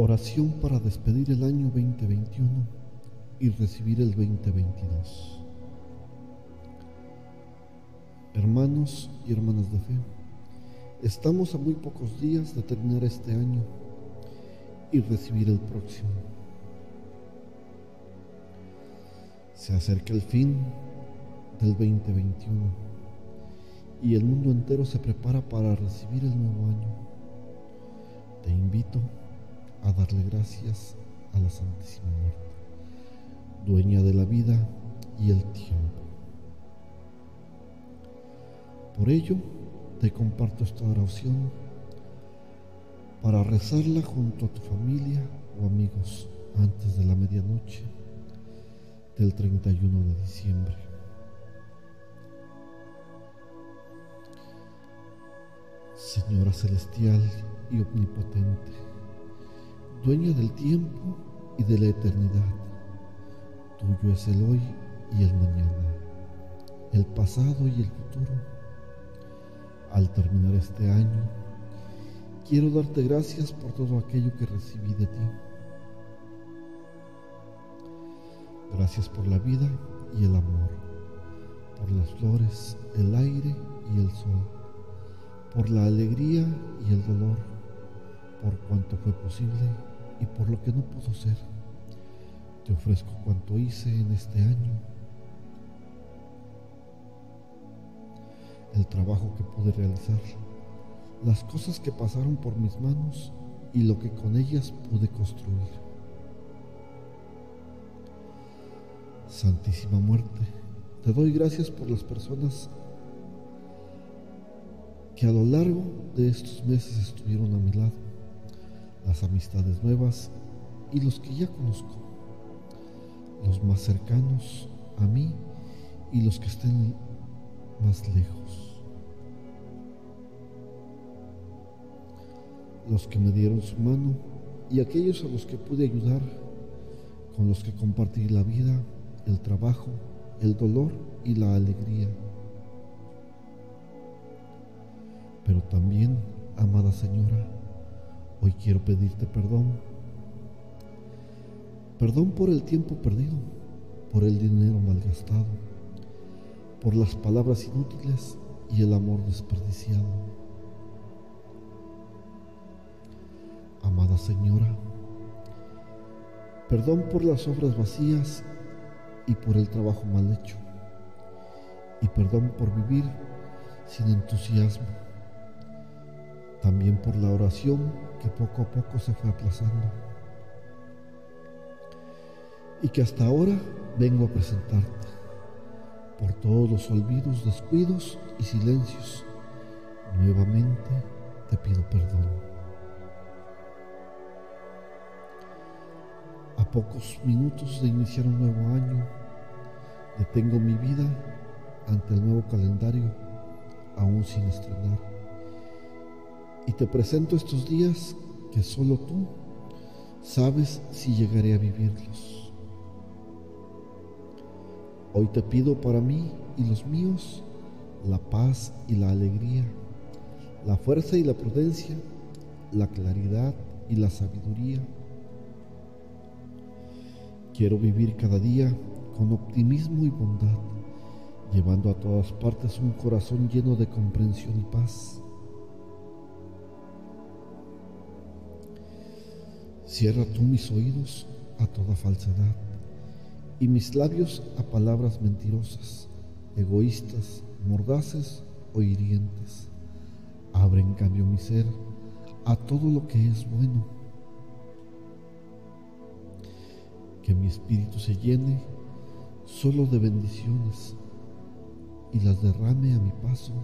Oración para despedir el año 2021 y recibir el 2022. Hermanos y hermanas de fe, estamos a muy pocos días de terminar este año y recibir el próximo. Se acerca el fin del 2021 y el mundo entero se prepara para recibir el nuevo año. Te invito a darle gracias a la Santísima Muerte, dueña de la vida y el tiempo. Por ello, te comparto esta oración para rezarla junto a tu familia o amigos antes de la medianoche del 31 de diciembre. Señora celestial y omnipotente, dueña del tiempo y de la eternidad, tuyo es el hoy y el mañana, el pasado y el futuro. Al terminar este año, quiero darte gracias por todo aquello que recibí de ti. Gracias por la vida y el amor, por las flores, el aire y el sol, por la alegría y el dolor, por cuanto fue posible y por lo que no pudo ser. Te ofrezco cuanto hice en este año, el trabajo que pude realizar, las cosas que pasaron por mis manos y lo que con ellas pude construir. Santísima muerte, te doy gracias por las personas que a lo largo de estos meses estuvieron a mi lado, amistades nuevas y los que ya conozco, los más cercanos a mí y los que estén más lejos, los que me dieron su mano y aquellos a los que pude ayudar, con los que compartí la vida el trabajo, el dolor y la alegría. Pero también, amada Señora, hoy quiero pedirte perdón. Perdón por el tiempo perdido, por el dinero malgastado, por las palabras inútiles y el amor desperdiciado. Amada Señora, perdón por las obras vacías y por el trabajo mal hecho. Y perdón por vivir sin entusiasmo. También por la oración que poco a poco se fue aplazando. Y que hasta ahora vengo a presentarte por todos los olvidos, descuidos y silencios. Nuevamente te pido perdón. A pocos minutos de iniciar un nuevo año, detengo mi vida ante el nuevo calendario aún sin estrenar. Y te presento estos días que solo tú sabes si llegaré a vivirlos. Hoy te pido para mí y los míos la paz y la alegría, la fuerza y la prudencia, la claridad y la sabiduría Quiero vivir cada día con optimismo y bondad, llevando a todas partes un corazón lleno de comprensión y paz. Cierra tú mis oídos a toda falsedad y mis labios a palabras mentirosas, egoístas, mordaces o hirientes. Abre en cambio mi ser a todo lo que es bueno que mi espíritu se llene solo de bendiciones y las derrame a mi paso.